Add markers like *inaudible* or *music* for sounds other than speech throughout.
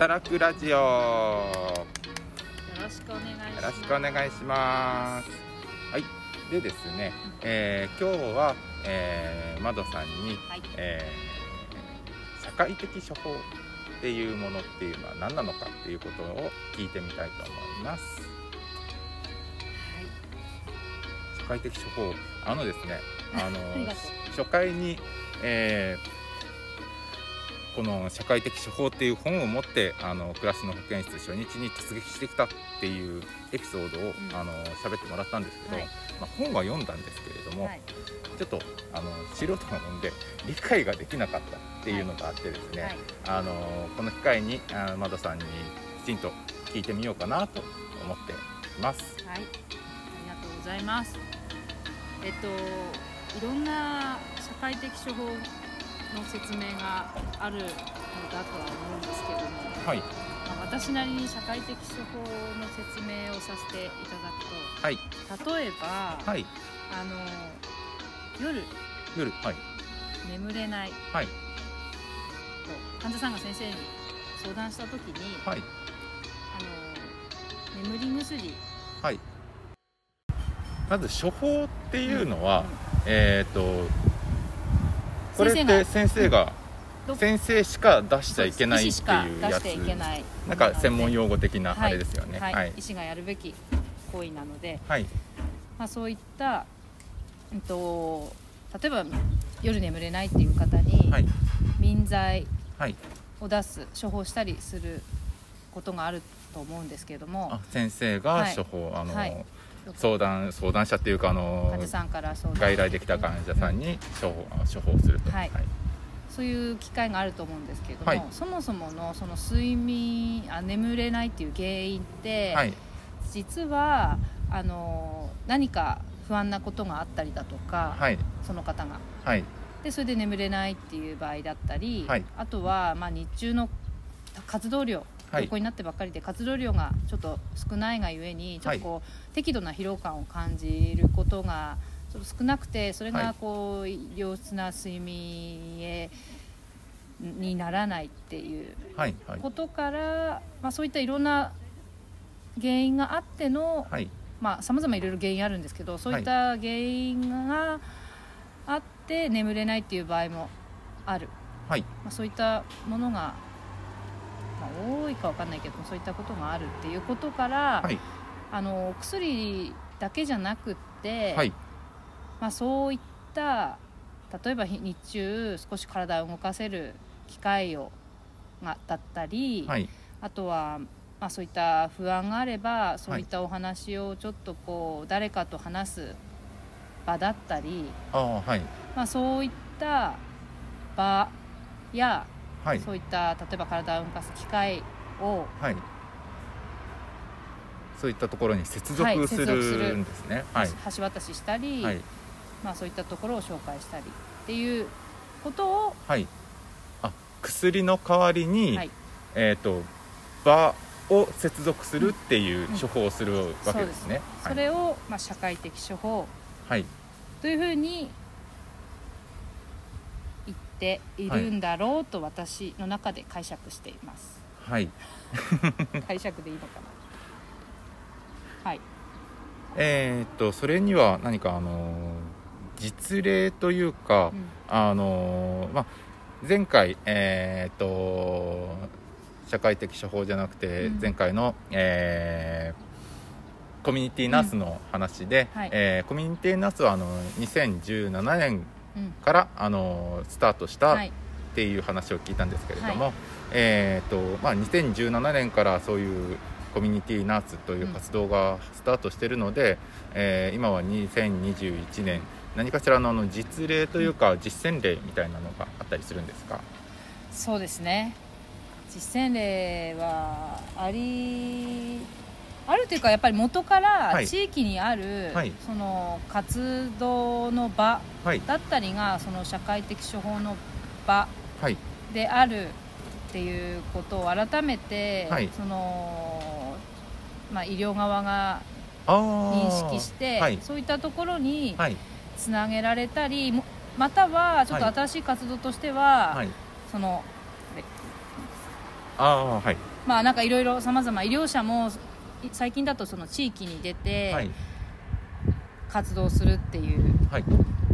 働くラジオ。よよろしくお願いします。ろしくお願いします。はい。でですね、えー今日は、えー、窓さんに、はい。えー社会的処方っていうものっていうのは何なのかっていうことを聞いてみたいと思います。社会的処方。あのですねあの *laughs* 初回に、えーこの社会的処方っていう本を持ってあの暮らしの保健室初日に突撃してきたっていうエピソードを、ん。あの喋ってもらったんですけど、はい。まあ、本は読んだんですけれども、はい。ちょっとあの素人なもんで理解ができなかったっていうのがあってですね、はい。あのこの機会にあマドさんにきちんと聞いてみようかなと思っています。はい、ありがとうございます。えっと、いろんな社会的処方の説明があるのだとは思うんですけども、はい、まあ、私なりに社会的処方の説明をさせていただくはい、と、例えば、はい、あの夜。夜、はい、眠れない。はい、と患者さんが先生に相談した時に、はい、あの眠り薬。はい。まず処方っていうのは、えっ、とこれって先生がど先生しか出しちゃいけないっていうやつ。出していけない。なんか専門用語的なはい。あれですよね。はい。はい。医師がやるべき行為なので、はい。まあ、そういった、うん、と例えば夜眠れないっていう方にはい。眠剤はい。を出す処方したりすることがあると思うんですけれどもあ先生がはい。処方、あの、はい相談相談者っていうかあの患者さんから相談。外来できた患者さんに処方処方すると。はい。そういう機会があると思うんですけれども、はい。そもそものその睡眠あ眠れないっていう原因って、はい。実はあの何か不安なことがあったりだとか、はい。その方が。はい。でそれで眠れないっていう場合だったり、はい。あとは、まあ、日中の活動量はい。横になってばっかりで活動量がちょっと少ないがゆえにちょっとこう、適度な疲労感を感じることがちょっと少なくてそれはいがこう、良質な睡眠へにならないっていうことから、まあ、そういったいろんな原因があってのはい。まあさまざまいろいろ原因あるんですけどそういった原因があって眠れないっていう場合もある、はい。まあ、そういったものが、まあ、多いかわかんないけどそういったことがあるっていうことから、はい。あのお薬だけじゃなくって、はい。まあ、そういった例えば日日中少し体を動かせる機会をがだったり、はい。あとは、まあ、そういった不安があればそういったお話をちょっとこう誰かと話す場だったり、ああはい。まあ、そういった場や、はい。そういった例えば体を動かす機会をはい。そういったところに接はい続するるんですね。はい。橋渡ししたり、はい。まあ、そういったところを紹介したりっていうことを、はい。あ薬の代わりに、はい。えっ、と場を接続するっていううん。処方をするわけですね。それを、まあ、社会的処方はい。というふうにているんだろうと私の中で解釈しています。はい、*laughs* 解釈でいいのかな？はい。えっ、とそれには何かあのー実例というか、うんあのーまあ前回えっ、と社会的処方じゃなくて、うん前回の、えーコミュニティナースの話で、うんはいえーコミュニティナースはあの2017年うん。からあのスタートしたはい。っていう話を聞いたんですけれども、はえーとまあ、2017年からそういうコミュニティナースという活動がスタートしているので、えー今は2021年。何かしらのあの実例というか実践例みたいなのがあったりするんですか？そうですね。実践例はありあるというかやっぱり元かはい。ら地域にある、はい。その活動の場はい。だったりがその社会的処方の場はい。であるっていうことを改めて、はい。そのまあ、医療側が認識して、はい。そういったところにはい。つなげられたりもまたはちょっとはい。新しい活動としては、はい。そのああはい。まあなんかいろいろさまざま医療者もい最近だとその地域に出てはい。活動するっていう、はい。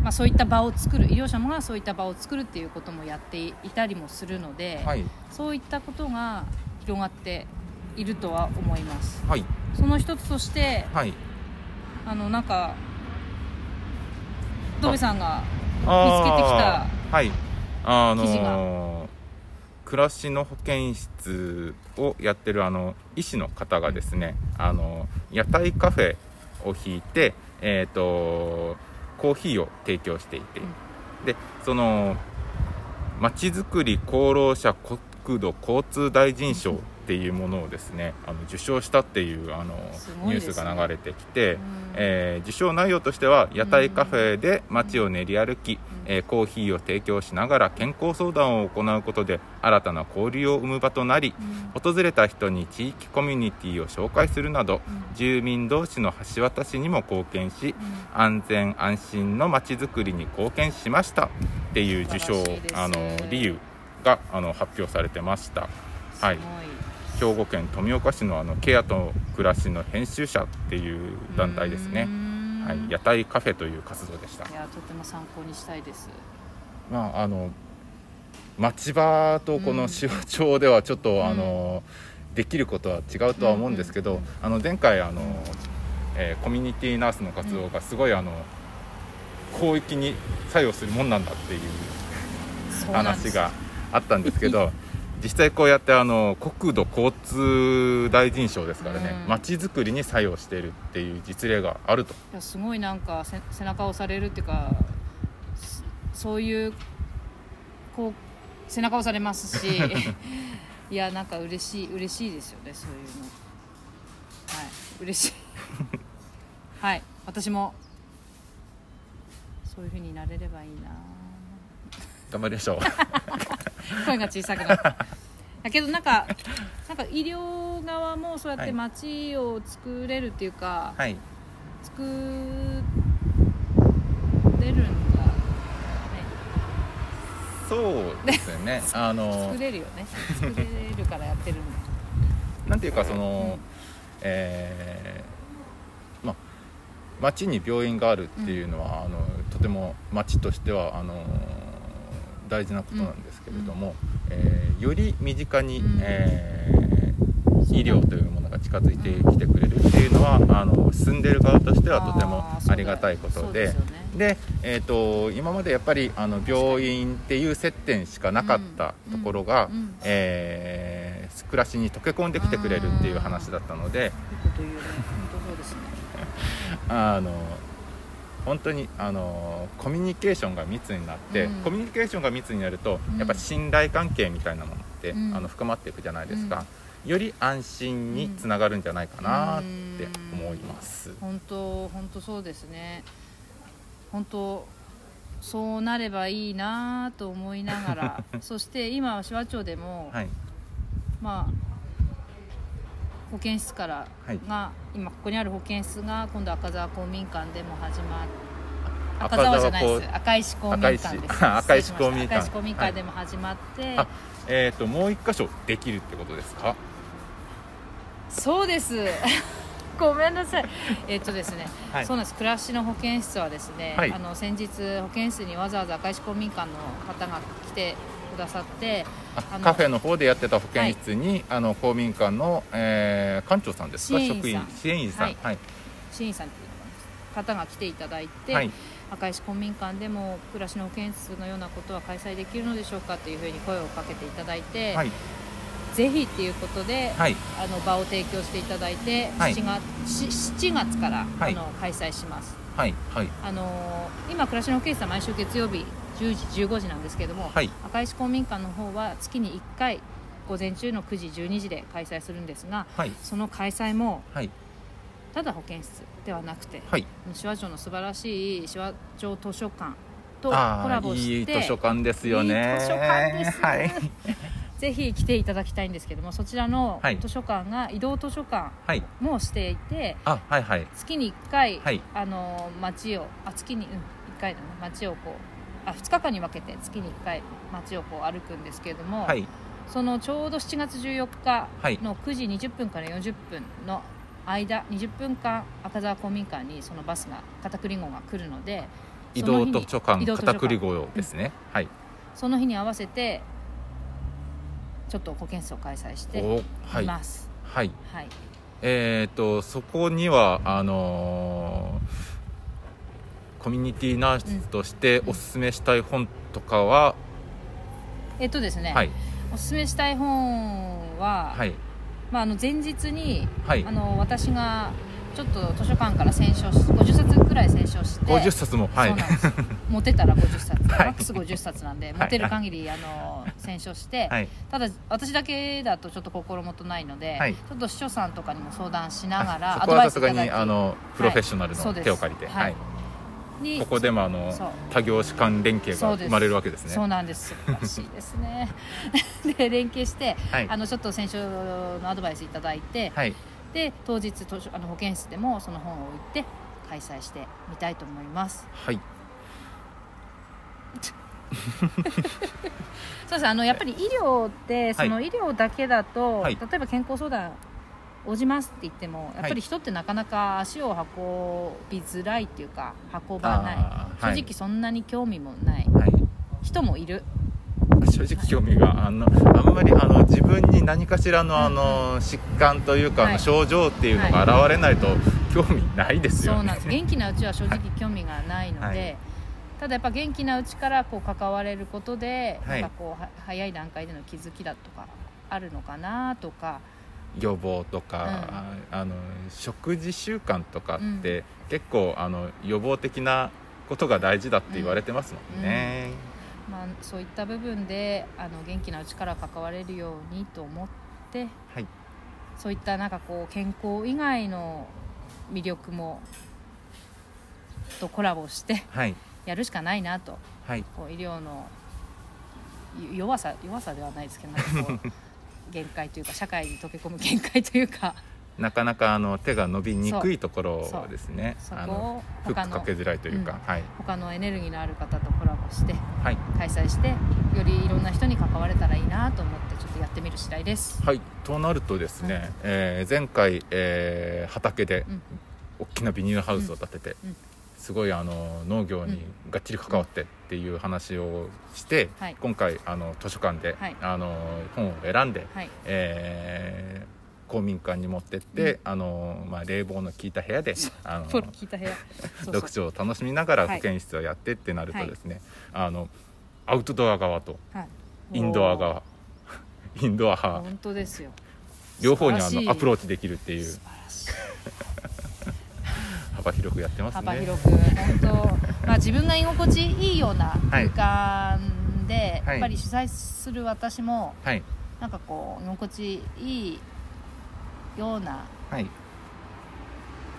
まあ、そういった場を作る医療者もがそういった場を作るっていうこともやっていたりもするので、はい。そういったことが広がっているとは思います。はい。その一つとしてはい。あのなんかドベさんが見つけてきた記事の暮らしの保健室をやってるあの医師の方がですねあの屋台カフェを引いてえっ、とコーヒーを提供していて、でそのまちづくり功労者国土交通大臣賞っていうものをですねあの受賞したっていうあの、すごニュースが流れてきて、うん。えー受賞内容としては屋台カフェで街を練り歩き、えーコーヒーを提供しながら健康相談を行うことで新たな交流を生む場となりうん。訪れた人に地域コミュニティを紹介するなど住民同士の橋渡しにも貢献し安全安心の街づくりに貢献しましたっていう受賞素晴らしいですあの理由があの発表されてました。はい。兵庫県富岡市のあのケアと暮らしの編集者っていう団体ですねはい、屋台カフェという活動でした。い。やとても参考にしたいです。まああの町場とこの塩町ではちょっと、ん。あのできることは違うとは思うんですけど、うんうんうんあの前回あの、えーコミュニティナースの活動がすごいあの広域に作用するもんなんだっていう話があったんですけど実際こうやってあの国土交通大臣賞ですからねうん。街づくりに作用しているっていう実例があると。いやすごいなんかせ背中を押されるっていうかそそういうこう背中を押されますし *laughs* いやなんか嬉しい嬉しいですよねそういうの。はい嬉しい。*laughs* はい私も。そういう風になれればいいな。頑張りましょう。*laughs* 声が小さくなっただけどなんかなんか医療側もそうやってはい街を作れるっていうか、はい。作れるんだね。そうですよね。*laughs* あの作れるよね。作れるからやってるんだ。*laughs* なんていうかその、うん。えーまあ町に病院があるっていうのは、あのとても町としてはあの大事なことなんですけれども、えーより身近に、うん。えー医療というものが近づいてきてくれるっていうのはあの住んでる側としてはとてもありがたいことで。で、えー、と今までやっぱりあの病院っていう接点しかなかったところが、うん。うん。えー暮らしに溶け込んできてくれるっていう話だったので。ね。*laughs* の本当にあのコミュニケーションが密になって、うん。コミュニケーションが密になると、うん。やっぱ信頼関係みたいなものって、うん。あの深まっていくじゃないですか、より安心につながるんじゃないかなって思います。本当本当そうですね。本当そうなればいいなと思いながら。*laughs* そして今手話町でも、はい。まあ保健室からはい。が、今ここにある保健室が今度赤沢公民館でも始まっ赤赤沢じゃないです。赤石公民館です。赤石 *laughs* 公民館。でも始まって、あえー、ともう一箇所できるってことですか？そうです。*laughs* ごめんなさい。えっとですね、はい。そうなんです。暮らしの保健室はですね、はい。あの先日保健室にわざわざ赤石公民館の方が来てくださってカフェの方でやってた保健室に、あの公民館の、えー館長さんですか？支援員さん。職員支援員さん。はい。はい。支援員さんっていう方が来ていただいて、はい。赤石公民館でも暮らしの保健室のようなことは開催できるのでしょうかというふうに声をかけていただいて、はい。ぜひっていうことで、はい。あの場を提供していただいて、はい。7, 月し7月から、はい。あの開催します。はい。はい。あのー今暮らしの保健室は毎週月曜日10時15時なんですけれども、はい。赤石公民館の方は月に1回午前中の9時12時で開催するんですがはい。その開催もはい。ただ保健室ではなくてはい。手話町の素晴らしい手話町図書館とあコラボーしていい図書館ですよね。いい図書館です。ねはい。*laughs* ぜひ来ていただきたいんですけどもそちらのはい。図書館が移動図書館はい。もしていてあはいはい。月に1回、はい。あの街をあ月に、うん、1回だね街をこうあ2日間に分けて月に1回街をこう歩くんですけれども、はい。そのちょうど7月14日はい。の9時20分から40分の間20分間赤沢公民館にそのバスが片栗号が来るので移動図書館片栗号ですね、はい。その日に合わせてちょっと保健室を開催してい。います。はい。はい、えっ、とそこにはあのーコミュニティナースとしておすすめしたい本とかは、えっとですね、はい。おすすめしたい本は、はい。まあ、あの前日にはい。あの私がちょっと図書館から選書し50冊くらい選書して50冊も？はい。持てたら50冊、はい。マックス50冊なんでい。持てる限りあの選書して、はい。ただ私だけだとちょっと心もとないので、はい。ちょっと司書さんとかにも相談しながあらそこはさすがいただきにあのプロフェッショナルの手を借りて、はい。はいにここでもあの多業種間連携が生まれるわけですね。そうなんです。素晴らしいですね。*laughs* で連携して、はい。あのちょっと選書のアドバイスいただいて、はい。で当日あの保健室でもその本を置いて開催してみたいと思います。はい。*laughs* そうです。あのやっぱり医療ってその医療だけだと、はい。例えば健康相談応じますって言ってもやっぱり人ってなかなか足を運びづらいっていうか運ばない。正直そんなに興味もない。はい。人もいる。正直興味があのあんまりあの自分に何かしらのあの疾患というか、あはい。の症状っていうのが現れないと興味ないですよね。そうなんです。元気なうちは正直興味がないので、はい。ただやっぱ元気なうちからこう関われることで、はい。なんかこうは早い段階での気づきだとかあるのかなとか予防とか、あの食事習慣とかって、結構あの予防的なことが大事だって言われてますもんね。まあ、そういった部分であの元気なうちから関われるようにと思ってはい。そういったなんかこう健康以外の魅力もとコラボしてはい。やるしかないなと。はい。こう医療のよ弱さ弱さではないですけどなんかこう *laughs* 限界というか社会に溶け込む限界というか。なかなかあの手が伸びにくいところですね。あのをフックかけづらいというか、うん。はい。他のエネルギーのある方とコラボしてはい。開催してよりいろんな人に関われたらいいなと思ってちょっとやってみる次第です。はい、となるとですね、えー前回、えー畑でうん。大きなビニールハウスを建てて、うん。うんすごいあの農業にがっちり関わってっていう話をして、はい。今回あの図書館で、はい。あの本を選んで、はい。えー公民館に持ってって、あのまあ、冷房の効いた部屋であの *laughs* 読書を楽しみながらはい。保健室をやってってなるとですね、あのアウトドア側とはい。インドア側インドア派。本当ですよ。両方にあのアプローチできるっていう。素晴らしい幅広くやってますね。幅広く。本当まあ自分が居心地いいような空間で、はい。やっぱり主催する私もはい。なんかこう居心地いいようなはい、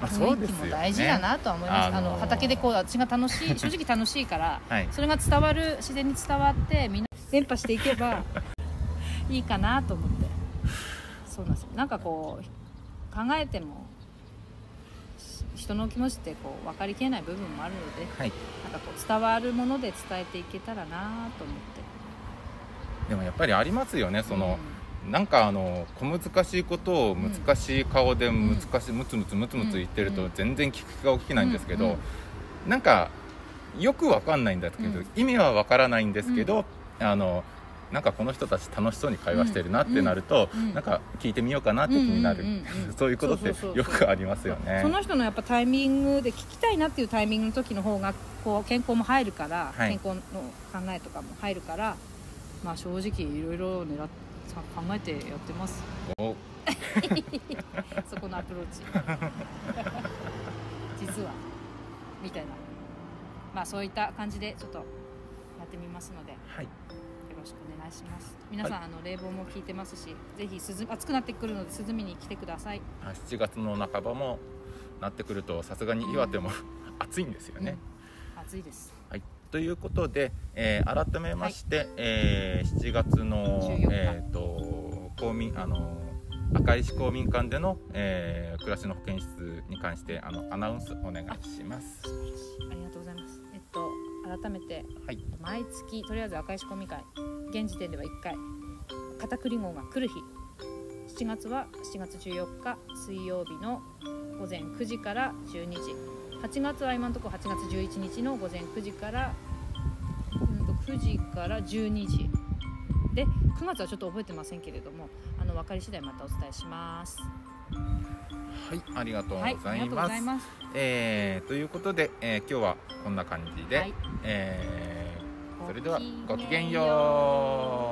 雰囲気うですよね。も大事だなとは思います、ああの畑でこう私が楽しい *laughs* 正直楽しいからはい。それが伝わる自然に伝わってみんな伝播していけばいいかなと思って。そうなんですよ。なんかこう考えてもし人の気持ちってこう分かりきれない部分もあるのではい。なんかこう伝わるもので伝えていけたらなと思って。でもやっぱりありますよねその、なんかあの小難しいことを難しい顔でん。難しいムツムツムツムツ言ってるうん。と全然聞く気が起きないんですけど、うん。うん。なんかよくわかんないんだけど、うん。意味はわからないんですけど、あのなんかこの人たち楽しそうに会話してるなってなると、うんうんなんか聞いてみようかなって気になる、そういうことってよくありますよね。その人のやっぱタイミングで聞きたいなっていうタイミングの時の方がこう健康も入るから、はい。健康の考えとかも入るからまあ正直いろいろ狙っさ考えてやってます。お。*laughs* そこのアプローチ。*laughs* 実は。みたいな。まあそういった感じでちょっとやってみますので。よはい。ろしくお願いします。皆さん、あの冷房も効いてますしぜひ涼暑くなってくるので涼みに来てください。あ7月の半ばもなってくるとさすがに岩手も、暑いんですよね、うん。暑いです。はい、ということで、えー改めまして、えー7月の14日、えー、と公民あの赤石公民館での、えー暮らしの保健室に関してあのアナウンスお願いします。ありがとうございます。えっと改めてはい、毎月とりあえず赤石公民館現時点では1回。片栗号が来る日。7月は7月14日水曜日の午前9時から12時。8月は今のところ8月11日の午前9時から、うん、と9時から12時。で9月はちょっと覚えてませんけれどもあの分かり次第またお伝えします。はいありがとうございます、ございます。えーということで、えー今日はこんな感じで、はい。えーそれではごきげんよう。